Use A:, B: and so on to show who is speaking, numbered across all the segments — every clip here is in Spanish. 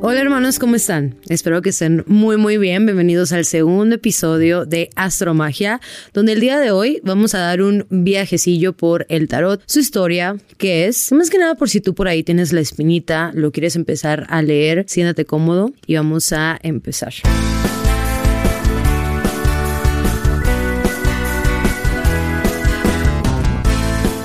A: Hola hermanos, ¿cómo están? Espero que estén muy muy bien. Bienvenidos al segundo episodio de Astromagia, donde el día de hoy vamos a dar un viajecillo por el tarot, su historia, que es, más que nada por si tú por ahí tienes la espinita, lo quieres empezar a leer, siéntate cómodo y vamos a empezar.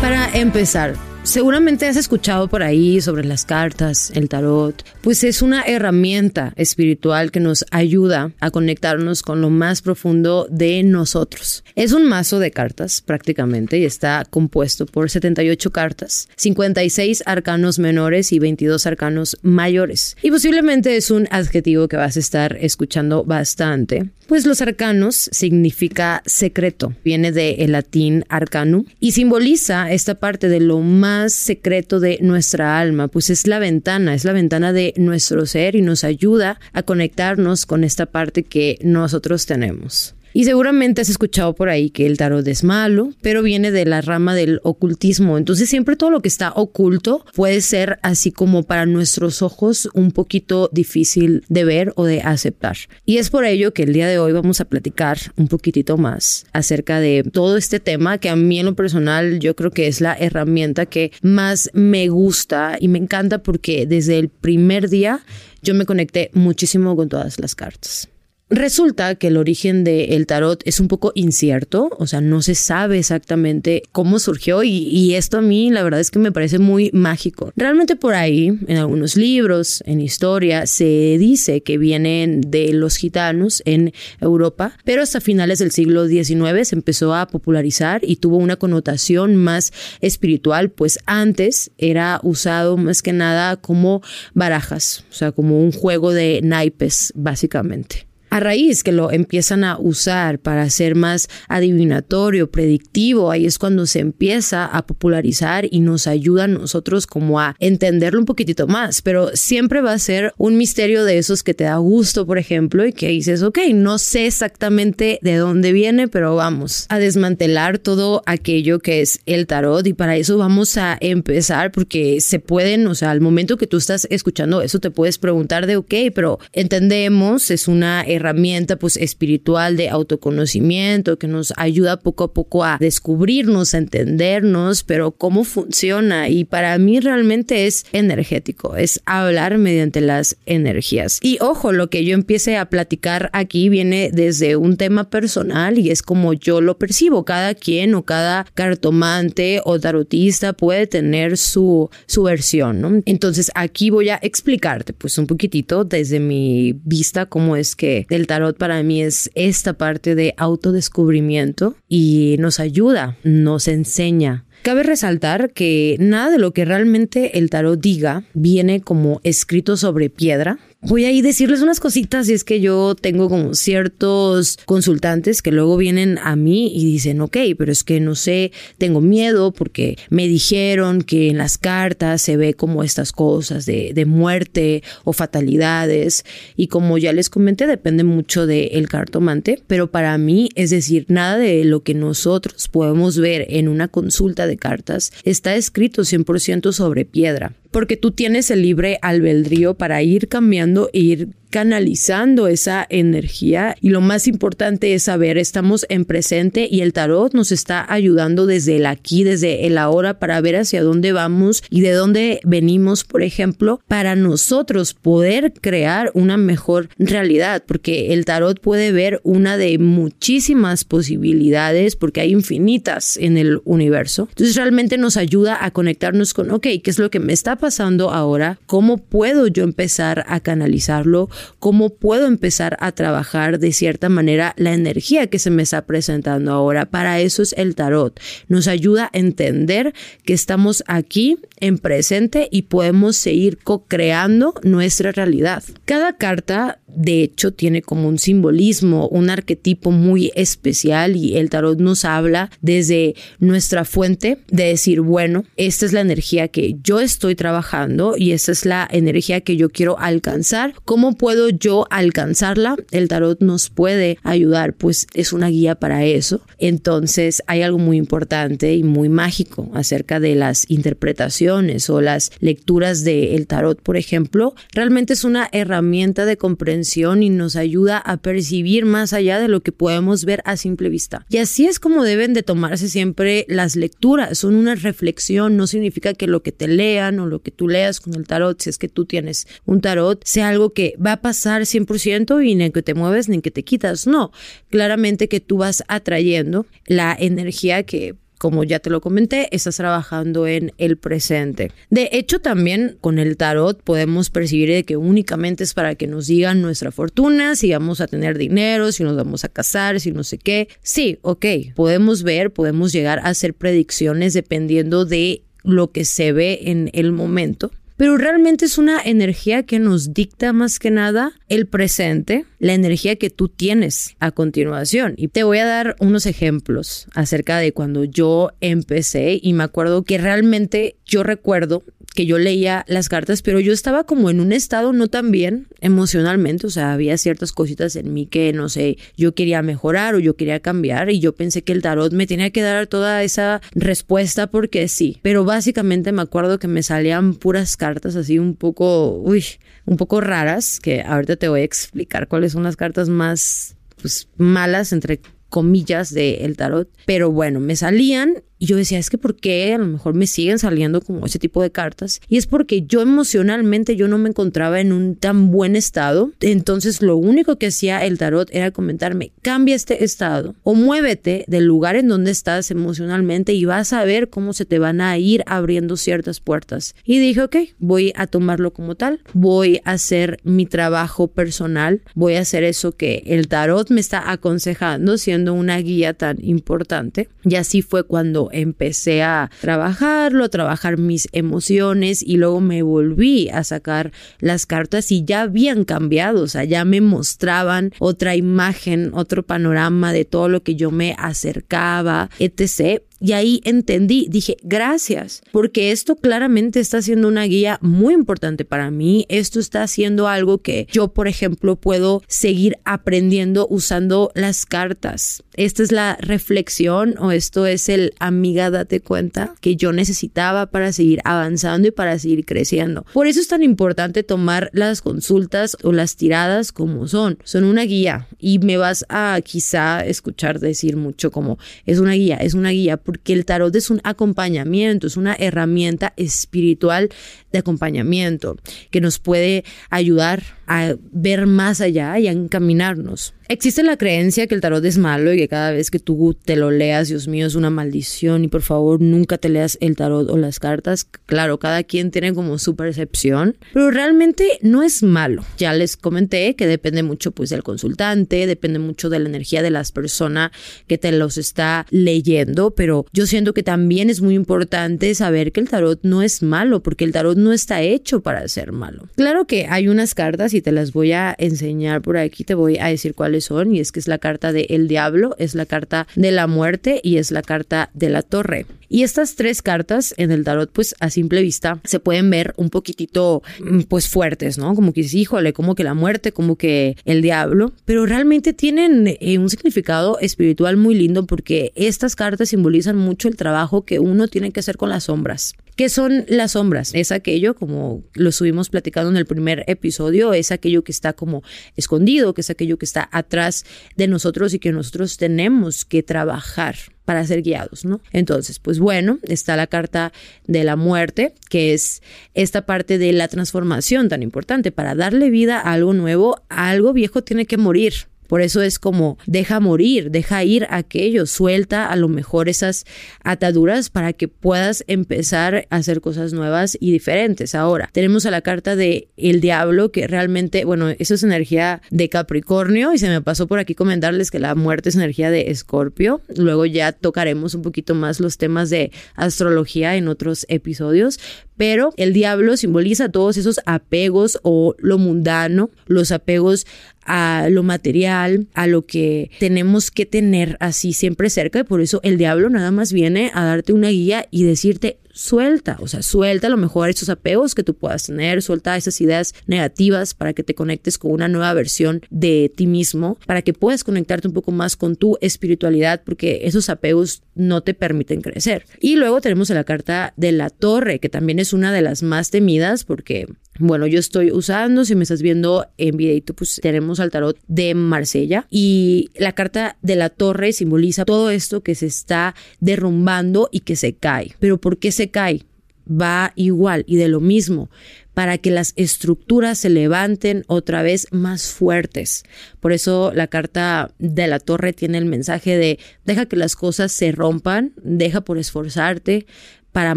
A: Para empezar, Seguramente has escuchado por ahí sobre las cartas, el tarot, pues es una herramienta espiritual que nos ayuda a conectarnos con lo más profundo de nosotros. Es un mazo de cartas prácticamente y está compuesto por 78 cartas, 56 arcanos menores y 22 arcanos mayores. Y posiblemente es un adjetivo que vas a estar escuchando bastante, pues los arcanos significa secreto, viene del latín arcanum y simboliza esta parte de lo más secreto de nuestra alma, pues es la ventana, es la ventana de nuestro ser y nos ayuda a conectarnos con esta parte que nosotros tenemos. Y seguramente has escuchado por ahí que el tarot es malo, pero viene de la rama del ocultismo. Entonces siempre todo lo que está oculto puede ser así como para nuestros ojos un poquito difícil de ver o de aceptar. Y es por ello que el día de hoy vamos a platicar un poquitito más acerca de todo este tema que a mí en lo personal yo creo que es la herramienta que más me gusta y me encanta porque desde el primer día yo me conecté muchísimo con todas las cartas. Resulta que el origen del tarot es un poco incierto, o sea, no se sabe exactamente cómo surgió y, esto a mí la verdad es que me parece muy mágico. Realmente por ahí, en algunos libros, en historia, se dice que vienen de los gitanos en Europa, pero hasta finales del siglo XIX se empezó a popularizar y tuvo una connotación más espiritual, pues antes era usado más que nada como barajas, o sea, como un juego de naipes, básicamente a raíz que lo empiezan a usar para ser más adivinatorio, predictivo, ahí es cuando se empieza a popularizar y nos ayuda a nosotros como a entenderlo un poquitito más, pero siempre va a ser un misterio de esos que te da gusto, por ejemplo, y que dices, ok, no sé exactamente de dónde viene, pero vamos a desmantelar todo aquello que es el tarot y para eso vamos a empezar porque se pueden, o sea, al momento que tú estás escuchando eso te puedes preguntar de, ok, pero entendemos, es una herramienta herramienta pues espiritual de autoconocimiento que nos ayuda poco a poco a descubrirnos, a entendernos, pero cómo funciona y para mí realmente es energético, es hablar mediante las energías. Y ojo, lo que yo empiece a platicar aquí viene desde un tema personal y es como yo lo percibo. Cada quien o cada cartomante o tarotista puede tener su, su versión, ¿no? Entonces aquí voy a explicarte pues un poquitito desde mi vista cómo es que el tarot para mí es esta parte de autodescubrimiento y nos ayuda, nos enseña. Cabe resaltar que nada de lo que realmente el tarot diga viene como escrito sobre piedra, voy a ir decirles unas cositas y es que yo tengo como ciertos consultantes que luego vienen a mí y dicen, ok, pero es que no sé, tengo miedo porque me dijeron que en las cartas se ve como estas cosas de, de muerte o fatalidades y como ya les comenté, depende mucho del cartomante, pero para mí, es decir, nada de lo que nosotros podemos ver en una consulta de cartas está escrito 100% sobre piedra porque tú tienes el libre albedrío para ir cambiando e ir canalizando esa energía y lo más importante es saber, estamos en presente y el tarot nos está ayudando desde el aquí, desde el ahora para ver hacia dónde vamos y de dónde venimos, por ejemplo, para nosotros poder crear una mejor realidad, porque el tarot puede ver una de muchísimas posibilidades porque hay infinitas en el universo. Entonces realmente nos ayuda a conectarnos con, ok, ¿qué es lo que me está pasando ahora? ¿Cómo puedo yo empezar a canalizarlo? Cómo puedo empezar a trabajar de cierta manera la energía que se me está presentando ahora. Para eso es el tarot. Nos ayuda a entender que estamos aquí en presente y podemos seguir co-creando nuestra realidad. Cada carta, de hecho, tiene como un simbolismo, un arquetipo muy especial y el tarot nos habla desde nuestra fuente de decir, bueno, esta es la energía que yo estoy trabajando y esta es la energía que yo quiero alcanzar. ¿Cómo puedo puedo yo alcanzarla? El tarot nos puede ayudar, pues es una guía para eso. Entonces hay algo muy importante y muy mágico acerca de las interpretaciones o las lecturas del tarot, por ejemplo. Realmente es una herramienta de comprensión y nos ayuda a percibir más allá de lo que podemos ver a simple vista. Y así es como deben de tomarse siempre las lecturas. Son una reflexión, no significa que lo que te lean o lo que tú leas con el tarot, si es que tú tienes un tarot, sea algo que va a pasar 100% y ni que te mueves ni que te quitas. No, claramente que tú vas atrayendo la energía que como ya te lo comenté, estás trabajando en el presente. De hecho, también con el tarot podemos percibir que únicamente es para que nos digan nuestra fortuna, si vamos a tener dinero, si nos vamos a casar, si no sé qué. Sí, ok, podemos ver, podemos llegar a hacer predicciones dependiendo de lo que se ve en el momento pero realmente es una energía que nos dicta más que nada el presente, la energía que tú tienes a continuación. Y te voy a dar unos ejemplos acerca de cuando yo empecé y me acuerdo que realmente yo recuerdo que yo leía las cartas, pero yo estaba como en un estado no tan bien emocionalmente, o sea, había ciertas cositas en mí que, no sé, yo quería mejorar o yo quería cambiar y yo pensé que el tarot me tenía que dar toda esa respuesta porque sí, pero básicamente me acuerdo que me salían puras cartas así un poco, uy, un poco raras, que ahorita te voy a explicar cuáles son las cartas más pues malas entre comillas del tarot, pero bueno, me salían y yo decía, es que ¿por qué a lo mejor me siguen saliendo como ese tipo de cartas? Y es porque yo emocionalmente yo no me encontraba en un tan buen estado. Entonces lo único que hacía el tarot era comentarme, cambia este estado o muévete del lugar en donde estás emocionalmente y vas a ver cómo se te van a ir abriendo ciertas puertas. Y dije, ok, voy a tomarlo como tal, voy a hacer mi trabajo personal, voy a hacer eso que el tarot me está aconsejando siendo una guía tan importante. Y así fue cuando empecé a trabajarlo, a trabajar mis emociones y luego me volví a sacar las cartas y ya habían cambiado, o sea, ya me mostraban otra imagen, otro panorama de todo lo que yo me acercaba, etc. Y ahí entendí, dije, gracias, porque esto claramente está siendo una guía muy importante para mí. Esto está haciendo algo que yo, por ejemplo, puedo seguir aprendiendo usando las cartas. Esta es la reflexión o esto es el amiga, date cuenta que yo necesitaba para seguir avanzando y para seguir creciendo. Por eso es tan importante tomar las consultas o las tiradas como son. Son una guía y me vas a quizá escuchar decir mucho como es una guía, es una guía porque el tarot es un acompañamiento, es una herramienta espiritual de acompañamiento que nos puede ayudar a ver más allá y a encaminarnos. Existe la creencia que el tarot es malo y que cada vez que tú te lo leas, Dios mío, es una maldición y por favor nunca te leas el tarot o las cartas. Claro, cada quien tiene como su percepción, pero realmente no es malo. Ya les comenté que depende mucho pues del consultante, depende mucho de la energía de las personas que te los está leyendo, pero yo siento que también es muy importante saber que el tarot no es malo porque el tarot no está hecho para ser malo. Claro que hay unas cartas y te las voy a enseñar por aquí, te voy a decir cuál son y es que es la carta de el diablo, es la carta de la muerte y es la carta de la torre. Y estas tres cartas en el tarot, pues a simple vista se pueden ver un poquitito, mm, pues fuertes, ¿no? Como que sí, híjole, como que la muerte, como que el diablo, pero realmente tienen eh, un significado espiritual muy lindo porque estas cartas simbolizan mucho el trabajo que uno tiene que hacer con las sombras. ¿Qué son las sombras? Es aquello, como lo subimos platicando en el primer episodio, es aquello que está como escondido, que es aquello que está atrás de nosotros y que nosotros tenemos que trabajar para ser guiados, ¿no? Entonces, pues bueno, está la carta de la muerte, que es esta parte de la transformación tan importante. Para darle vida a algo nuevo, algo viejo tiene que morir. Por eso es como deja morir, deja ir aquello, suelta a lo mejor esas ataduras para que puedas empezar a hacer cosas nuevas y diferentes. Ahora, tenemos a la carta de el diablo que realmente, bueno, eso es energía de Capricornio y se me pasó por aquí comentarles que la muerte es energía de Escorpio. Luego ya tocaremos un poquito más los temas de astrología en otros episodios, pero el diablo simboliza todos esos apegos o lo mundano, los apegos a lo material, a lo que tenemos que tener así siempre cerca. Y por eso el diablo nada más viene a darte una guía y decirte suelta, o sea, suelta a lo mejor esos apegos que tú puedas tener, suelta esas ideas negativas para que te conectes con una nueva versión de ti mismo, para que puedas conectarte un poco más con tu espiritualidad, porque esos apegos no te permiten crecer. Y luego tenemos la carta de la torre, que también es una de las más temidas porque bueno, yo estoy usando, si me estás viendo en videito, pues tenemos al tarot de Marsella y la carta de la torre simboliza todo esto que se está derrumbando y que se cae. Pero ¿por qué se cae? Va igual y de lo mismo para que las estructuras se levanten otra vez más fuertes. Por eso la carta de la torre tiene el mensaje de deja que las cosas se rompan, deja por esforzarte, para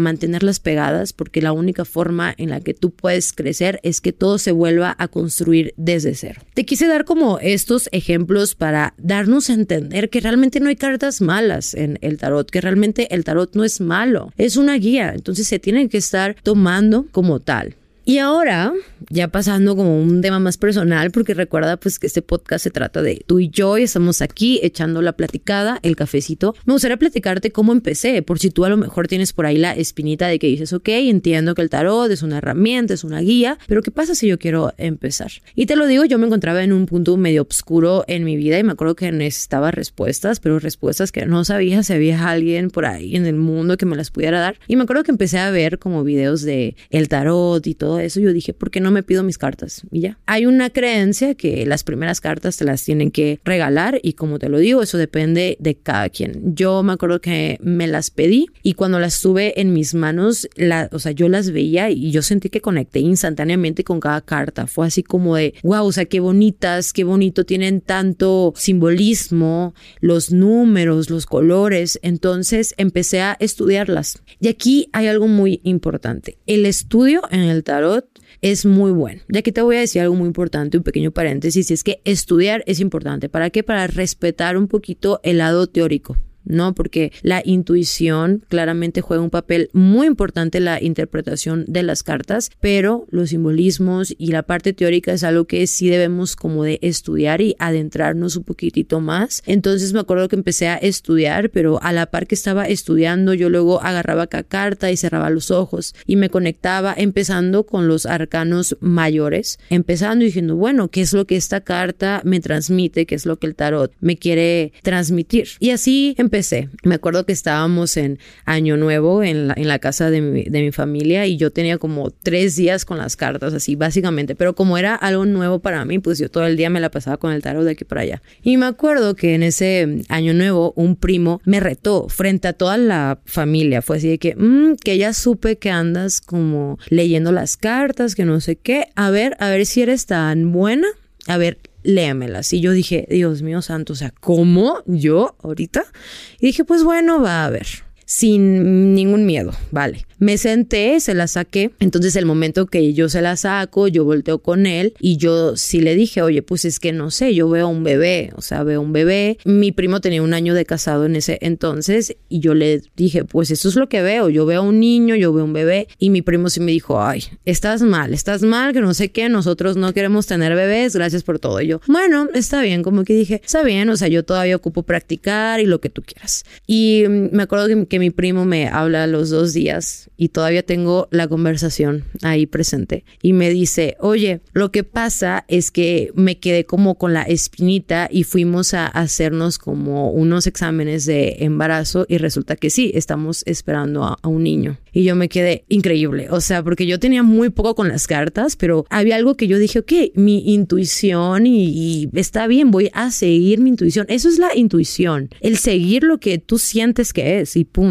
A: mantenerlas pegadas, porque la única forma en la que tú puedes crecer es que todo se vuelva a construir desde cero. Te quise dar como estos ejemplos para darnos a entender que realmente no hay cartas malas en el tarot, que realmente el tarot no es malo, es una guía, entonces se tiene que estar tomando como tal. Y ahora, ya pasando como un tema más personal, porque recuerda pues que este podcast se trata de tú y yo y estamos aquí echando la platicada, el cafecito. Me gustaría platicarte cómo empecé, por si tú a lo mejor tienes por ahí la espinita de que dices, ok, entiendo que el tarot es una herramienta, es una guía, pero ¿qué pasa si yo quiero empezar? Y te lo digo, yo me encontraba en un punto medio oscuro en mi vida y me acuerdo que necesitaba respuestas, pero respuestas que no sabía si había alguien por ahí en el mundo que me las pudiera dar. Y me acuerdo que empecé a ver como videos de el tarot y todo eso, yo dije, ¿por qué no me pido mis cartas? Y ya. Hay una creencia que las primeras cartas te las tienen que regalar y como te lo digo, eso depende de cada quien. Yo me acuerdo que me las pedí y cuando las tuve en mis manos, la, o sea, yo las veía y yo sentí que conecté instantáneamente con cada carta. Fue así como de, wow, o sea, qué bonitas, qué bonito, tienen tanto simbolismo, los números, los colores. Entonces empecé a estudiarlas. Y aquí hay algo muy importante. El estudio en el tarot es muy bueno. Y aquí te voy a decir algo muy importante, un pequeño paréntesis, y es que estudiar es importante. ¿Para qué? Para respetar un poquito el lado teórico. ¿No? Porque la intuición claramente juega un papel muy importante en la interpretación de las cartas, pero los simbolismos y la parte teórica es algo que sí debemos como de estudiar y adentrarnos un poquitito más. Entonces me acuerdo que empecé a estudiar, pero a la par que estaba estudiando, yo luego agarraba cada carta y cerraba los ojos y me conectaba empezando con los arcanos mayores, empezando diciendo, bueno, ¿qué es lo que esta carta me transmite? ¿Qué es lo que el tarot me quiere transmitir? Y así empecé me acuerdo que estábamos en Año Nuevo en la, casa de mi, familia y yo tenía como tres días con las cartas, así básicamente, pero como era algo nuevo para mí, pues yo todo el día me la pasaba con el tarot de aquí para allá. Y me acuerdo que en ese Año Nuevo un primo me retó frente a toda la familia. Fue así de que, mmm, que ya supe que andas como leyendo las cartas, que no sé qué. A ver, a ver si eres tan buena. A ver, léamelas. Y yo dije, Dios mío santo, o sea, ¿cómo yo ahorita? Y dije, pues bueno, va a ver, sin ningún miedo, vale. Me senté, se la saqué. Entonces el momento que yo se la saco, yo volteo con él y yo sí le dije, oye, pues es que no sé, yo veo un bebé, o sea, veo un bebé. Mi primo tenía un año de casado en ese entonces y yo le dije, pues eso es lo que veo, yo veo un niño, yo veo un bebé y mi primo sí me dijo, ay, estás mal, estás mal, que no sé qué, nosotros no queremos tener bebés, gracias por todo. Y yo, bueno, está bien, como que dije, está bien, o sea, yo todavía ocupo practicar y lo que tú quieras. Y me acuerdo que, que mi primo me habla los dos días y todavía tengo la conversación ahí presente y me dice, oye, lo que pasa es que me quedé como con la espinita y fuimos a hacernos como unos exámenes de embarazo y resulta que sí, estamos esperando a, un niño. Y yo me quedé increíble, o sea, porque yo tenía muy poco con las cartas, pero había algo que yo dije, ok, mi intuición y, está bien, voy a seguir mi intuición. Eso es la intuición, el seguir lo que tú sientes que es y punto.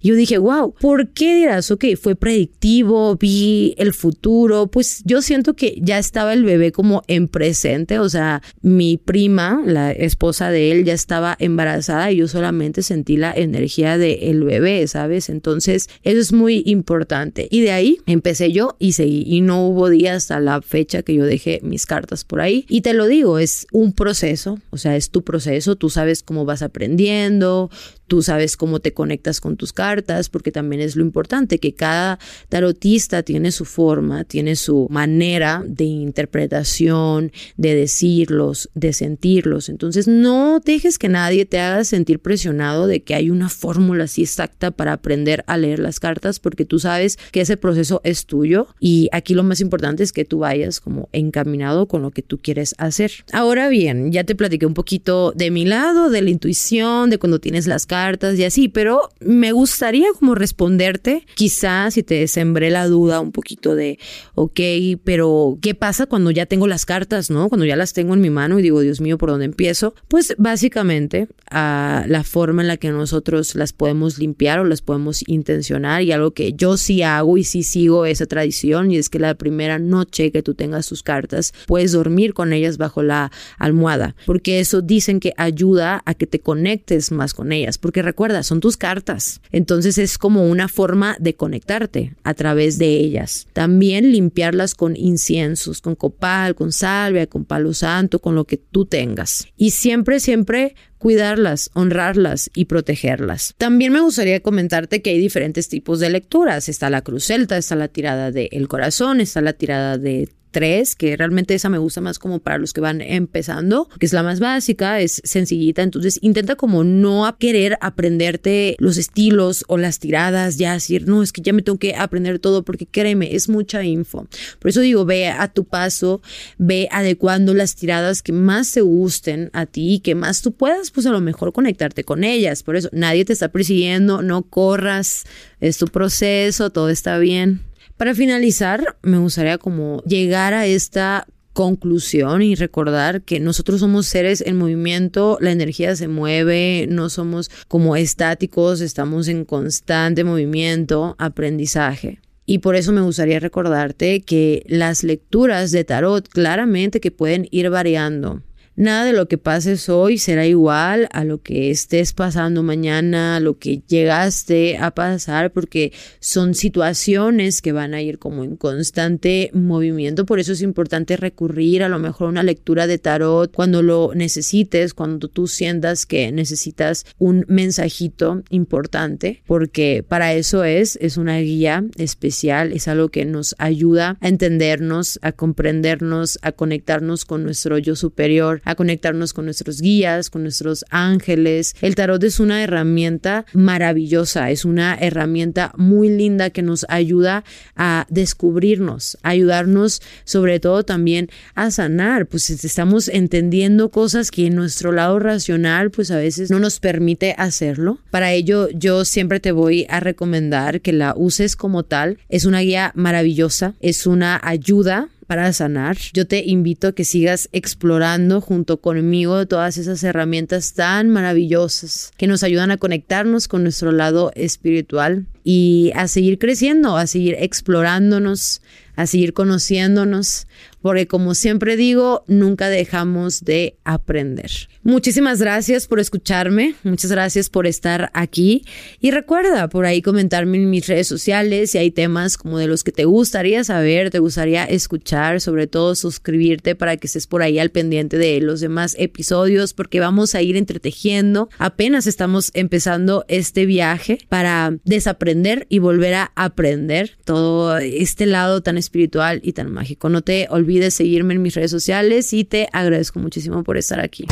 A: Yo dije, wow, ¿por qué dirás? ok, fue predictivo, vi el futuro, pues yo siento que ya estaba el bebé como en presente, o sea, mi prima, la esposa de él, ya estaba embarazada y yo solamente sentí la energía del bebé, ¿sabes? Entonces, eso es muy importante. Y de ahí empecé yo y seguí, y no hubo día hasta la fecha que yo dejé mis cartas por ahí. Y te lo digo, es un proceso, o sea, es tu proceso, tú sabes cómo vas aprendiendo, tú sabes cómo te conectas con tus cartas, porque también es lo importante, que cada tarotista tiene su forma, tiene su manera de interpretación, de decirlos, de sentirlos. Entonces no dejes que nadie te haga sentir presionado de que hay una fórmula así exacta para aprender a leer las cartas, porque tú sabes que ese proceso es tuyo y aquí lo más importante es que tú vayas como encaminado con lo que tú quieres hacer. Ahora bien, ya te platiqué un poquito de mi lado, de la intuición, de cuando tienes las cartas y así, pero me gustaría como responderte, quizás si te sembré la duda un poquito de, ok, pero ¿qué pasa cuando ya tengo las cartas, no? Cuando ya las tengo en mi mano y digo, Dios mío, ¿por dónde empiezo? Pues básicamente a la forma en la que nosotros las podemos limpiar o las podemos intencionar y algo que yo sí hago y sí sigo esa tradición y es que la primera noche que tú tengas tus cartas puedes dormir con ellas bajo la almohada porque eso dicen que ayuda a que te conectes más con ellas porque recuerda son tus cartas entonces es como una forma de conectarte a través de ellas también limpiarlas con inciensos con copal con salvia con palo santo con lo que tú tengas y siempre siempre cuidarlas, honrarlas y protegerlas. También me gustaría comentarte que hay diferentes tipos de lecturas. Está la cruz celta, está la tirada de El corazón, está la tirada de tres, que realmente esa me gusta más como para los que van empezando, que es la más básica, es sencillita, entonces intenta como no querer aprenderte los estilos o las tiradas, ya decir, no, es que ya me tengo que aprender todo porque créeme, es mucha info. Por eso digo, ve a tu paso, ve adecuando las tiradas que más te gusten a ti, que más tú puedas, pues a lo mejor conectarte con ellas. Por eso nadie te está persiguiendo, no corras, es tu proceso, todo está bien. Para finalizar, me gustaría como llegar a esta conclusión y recordar que nosotros somos seres en movimiento, la energía se mueve, no somos como estáticos, estamos en constante movimiento, aprendizaje. Y por eso me gustaría recordarte que las lecturas de tarot claramente que pueden ir variando. Nada de lo que pases hoy será igual a lo que estés pasando mañana, a lo que llegaste a pasar, porque son situaciones que van a ir como en constante movimiento. Por eso es importante recurrir a lo mejor a una lectura de tarot cuando lo necesites, cuando tú sientas que necesitas un mensajito importante, porque para eso es, es una guía especial, es algo que nos ayuda a entendernos, a comprendernos, a conectarnos con nuestro yo superior a conectarnos con nuestros guías, con nuestros ángeles. El tarot es una herramienta maravillosa, es una herramienta muy linda que nos ayuda a descubrirnos, a ayudarnos sobre todo también a sanar, pues estamos entendiendo cosas que en nuestro lado racional pues a veces no nos permite hacerlo. Para ello yo siempre te voy a recomendar que la uses como tal. Es una guía maravillosa, es una ayuda para sanar. Yo te invito a que sigas explorando junto conmigo todas esas herramientas tan maravillosas que nos ayudan a conectarnos con nuestro lado espiritual y a seguir creciendo, a seguir explorándonos, a seguir conociéndonos, porque como siempre digo, nunca dejamos de aprender. Muchísimas gracias por escucharme, muchas gracias por estar aquí y recuerda por ahí comentarme en mis redes sociales si hay temas como de los que te gustaría saber, te gustaría escuchar, sobre todo suscribirte para que estés por ahí al pendiente de los demás episodios porque vamos a ir entretejiendo. Apenas estamos empezando este viaje para desaprender y volver a aprender todo este lado tan espiritual y tan mágico. No te olvides seguirme en mis redes sociales y te agradezco muchísimo por estar aquí.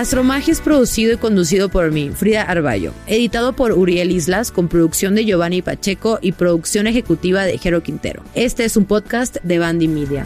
A: Astromagia es producido y conducido por mí, Frida Arballo, editado por Uriel Islas con producción de Giovanni Pacheco y producción ejecutiva de Jero Quintero. Este es un podcast de Bandy Media.